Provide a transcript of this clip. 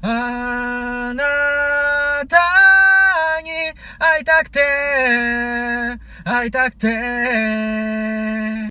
あなたに会いたくて、会いたくて、